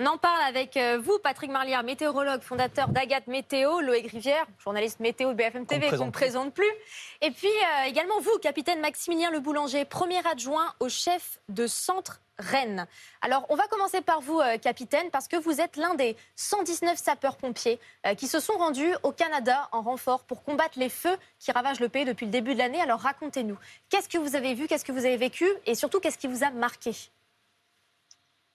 On en parle avec euh, vous, Patrick Marlière, météorologue, fondateur d'Agathe Météo, Loïc Rivière, journaliste météo de BFM TV, qu'on ne présente plus. Et puis euh, également vous, capitaine Maximilien Le Boulanger, premier adjoint au chef de centre Rennes. Alors, on va commencer par vous, euh, capitaine, parce que vous êtes l'un des 119 sapeurs-pompiers qui se sont rendus au Canada en renfort pour combattre les feux qui ravagent le pays depuis le début de l'année. Alors, racontez-nous, qu'est-ce que vous avez vu, qu'est-ce que vous avez vécu et surtout, qu'est-ce qui vous a marqué?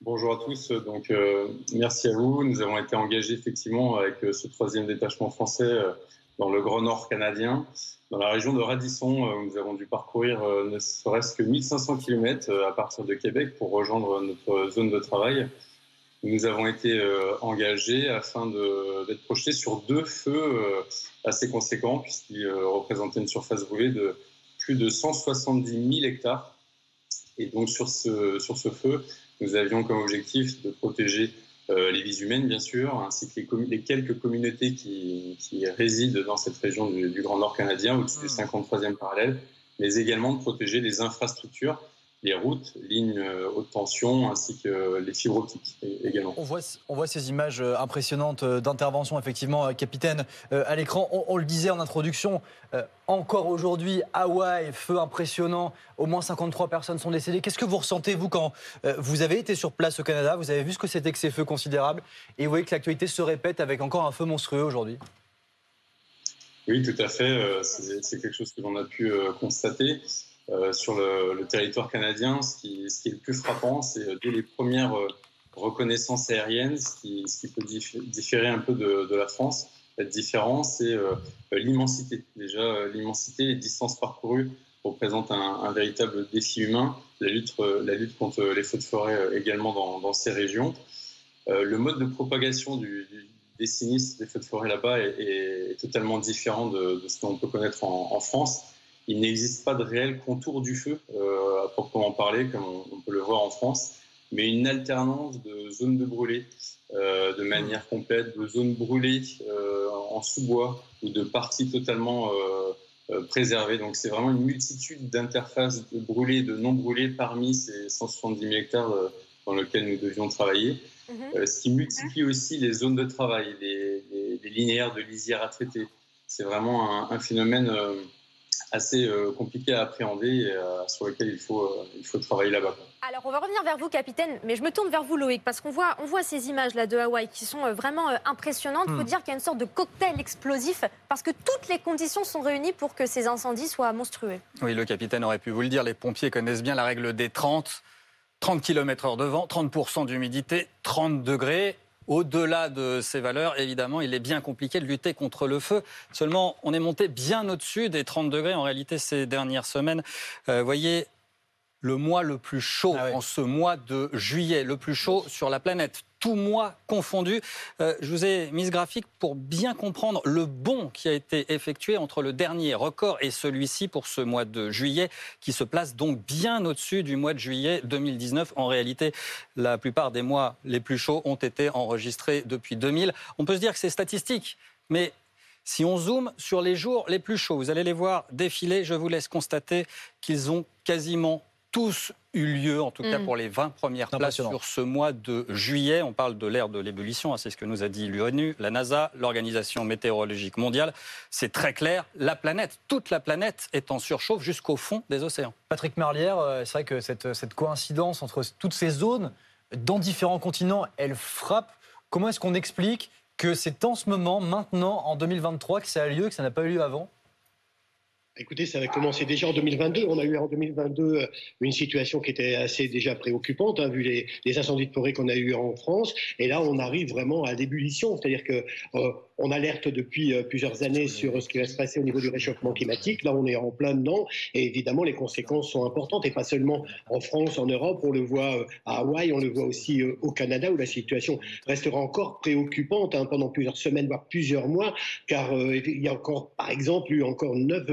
Bonjour à tous. Donc, euh, merci à vous. Nous avons été engagés effectivement avec euh, ce troisième détachement français euh, dans le Grand Nord canadien, dans la région de Radisson, où nous avons dû parcourir ne serait-ce que 1500 km à partir de Québec pour rejoindre notre zone de travail. Nous avons été engagés afin d'être projetés sur deux feux assez conséquents, puisqu'ils représentaient une surface brûlée de plus de 170 000 hectares. Et donc, sur ce, sur ce feu, nous avions comme objectif de protéger euh, les vies humaines, bien sûr, ainsi que les, quelques communautés qui, résident dans cette région du, Grand Nord canadien, au-dessus du 53e mmh. parallèle, mais également de protéger les infrastructures les routes, lignes euh, haute tension, ainsi que les fibres optiques également. On voit, on voit ces images euh, impressionnantes euh, d'intervention, effectivement, capitaine, à l'écran. On, le disait en introduction, encore aujourd'hui, Hawaï, feu impressionnant, au moins 53 personnes sont décédées. Qu'est-ce que vous ressentez, vous, quand vous avez été sur place au Canada, vous avez vu ce que c'était que ces feux considérables, et vous voyez que l'actualité se répète avec encore un feu monstrueux aujourd'hui? Oui, tout à fait. C'est quelque chose que l'on a pu constater. Euh, sur le, territoire canadien, ce qui, est le plus frappant, c'est dès les premières euh, reconnaissances aériennes, ce qui, peut différer un peu de, la France. La différence, c'est euh, l'immensité. Déjà, l'immensité, les distances parcourues représentent un, véritable défi humain. La lutte, la lutte contre les feux de forêt également dans, ces régions. le mode de propagation des sinistres des feux de forêt là-bas est, totalement différent de, ce qu'on peut connaître en France il n'existe pas de réel contour du feu, euh, à proprement parler, comme on, peut le voir en France, mais une alternance de zones de brûlés euh, de manière complète, de zones brûlées euh, en sous-bois ou de parties totalement préservées. Donc c'est vraiment une multitude d'interfaces de brûlés et de non brûlés parmi ces 170 000 hectares dans lesquels nous devions travailler. Mhm. ce qui multiplie aussi les zones de travail, les, linéaires de lisière à traiter. C'est vraiment un, un phénomène assez euh, compliqué à appréhender et euh, sur lequel il faut, euh, il faut travailler là-bas. Alors, on va revenir vers vous, capitaine, mais je me tourne vers vous, Loïc, parce qu'on voit, on voit ces images-là de Hawaï qui sont vraiment impressionnantes. Il faut hmm. dire qu'il y a une sorte de cocktail explosif, parce que toutes les conditions sont réunies pour que ces incendies soient monstrueux. Oui, le capitaine aurait pu vous le dire, les pompiers connaissent bien la règle des 30. 30 km/h de vent, 30% d'humidité, 30 degrés. Au-delà de ces valeurs, évidemment, il est bien compliqué de lutter contre le feu. Seulement, on est monté bien au-dessus des 30 degrés en réalité ces dernières semaines. Euh, vous voyez, le mois le plus chaud ah en ce mois de juillet, le plus chaud sur la planète, tout mois confondu. Euh, je vous ai mis ce graphique pour bien comprendre le bond qui a été effectué entre le dernier record et celui-ci pour ce mois de juillet, qui se place donc bien au-dessus du mois de juillet 2019. En réalité, la plupart des mois les plus chauds ont été enregistrés depuis 2000. On peut se dire que c'est statistique, mais si on zoome sur les jours les plus chauds, vous allez les voir défiler, je vous laisse constater qu'ils ont quasiment tous eu lieu, en tout cas mm. pour les 20 premières places sur ce mois de juillet. On parle de l'ère de l'ébullition, hein, c'est ce que nous a dit l'ONU, la NASA, l'Organisation météorologique mondiale. C'est très clair, la planète, toute la planète est en surchauffe jusqu'au fond des océans. Patrick Marlière, euh, c'est vrai que cette, cette coïncidence entre toutes ces zones dans différents continents, elle frappe. Comment est-ce qu'on explique que c'est en ce moment, maintenant, en 2023, que ça a lieu, que ça n'a pas eu lieu avant? Écoutez, ça a commencé déjà en 2022. On a eu en 2022 euh, une situation qui était assez déjà préoccupante, hein, vu les, incendies de forêt qu'on a eu en France. Et là, on arrive vraiment à l'ébullition, c'est-à-dire que euh, on alerte depuis euh, plusieurs années sur ce qui va se passer au niveau du réchauffement climatique. Là, on est en plein dedans et évidemment, les conséquences sont importantes et pas seulement en France, en Europe. On le voit euh, à Hawaï, on le voit aussi au Canada où la situation restera encore préoccupante hein, pendant plusieurs semaines, voire plusieurs mois, car il y a encore, par exemple, eu encore neuf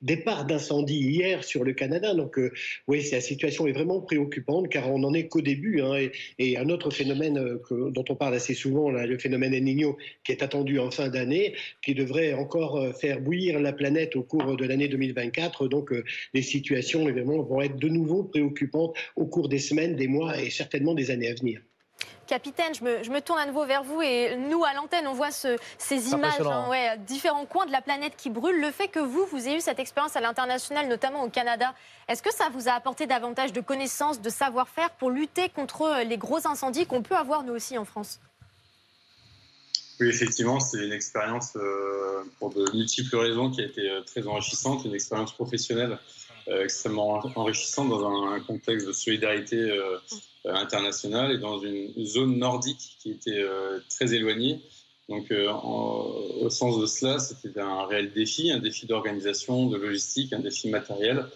départs d'incendie hier sur le Canada. Donc, oui, la situation est vraiment préoccupante car on n'en est qu'au début. Hein, et, un autre phénomène dont on parle assez souvent, le phénomène El qui est attendu en fin d'année, qui devrait encore euh, faire bouillir la planète au cours de l'année 2024. Donc euh, les situations évidemment vont être de nouveau préoccupantes au cours des semaines, des mois et certainement des années à venir. Capitaine, je me, tourne à nouveau vers vous et nous, à l'antenne, on voit ces images, hein, ouais, différents coins de la planète qui brûlent. Le fait que vous, vous ayez eu cette expérience à l'international, notamment au Canada, est-ce que ça vous a apporté davantage de connaissances, de savoir-faire pour lutter contre les gros incendies qu'on peut avoir nous aussi en France? Oui, effectivement, c'est une expérience euh, pour de multiples raisons qui a été euh, très enrichissante, une expérience professionnelle euh, extrêmement enrichissante dans un, contexte de solidarité internationale et dans une zone nordique qui était très éloignée. Donc, au sens de cela, c'était un réel défi, un défi d'organisation, de logistique, un défi matériel.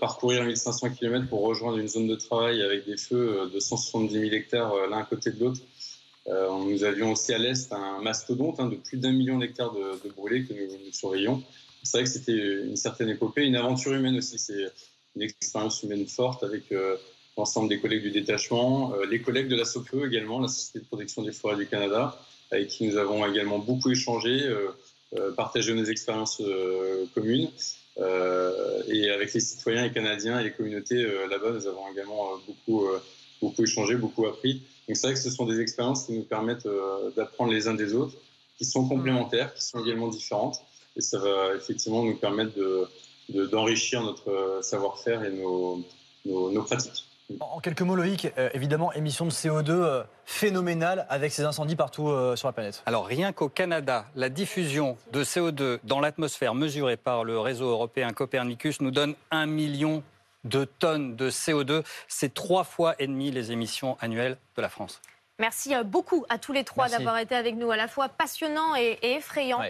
parcourir 1500 km pour rejoindre une zone de travail avec des feux de 170 000 hectares l'un côté de l'autre, euh, nous avions aussi à l'est un mastodonte hein, de plus d'un million d'hectares de, brûlés que nous, surveillons. C'est vrai que c'était une certaine épopée, une aventure humaine aussi. C'est une expérience humaine forte avec euh, l'ensemble des collègues du détachement, euh, les collègues de la SOPE également, la Société de protection des forêts du Canada, avec qui nous avons également beaucoup échangé, partagé nos expériences communes. et avec les citoyens et Canadiens et les communautés là-bas, nous avons également beaucoup, beaucoup échangé, beaucoup appris. Donc c'est vrai que ce sont des expériences qui nous permettent euh, d'apprendre les uns des autres, qui sont complémentaires, qui sont également différentes. Et ça va effectivement nous permettre d'enrichir notre euh, savoir-faire et nos, pratiques. En quelques mots, Loïc, euh, évidemment, émission de CO2 phénoménale avec ces incendies partout sur la planète. Alors, rien qu'au Canada, la diffusion de CO2 dans l'atmosphère mesurée par le réseau européen Copernicus nous donne un million de tonnes de CO2. C'est trois fois et demi les émissions annuelles de la France. Merci euh, beaucoup à tous les trois d'avoir été avec nous, à la fois passionnant et, effrayant.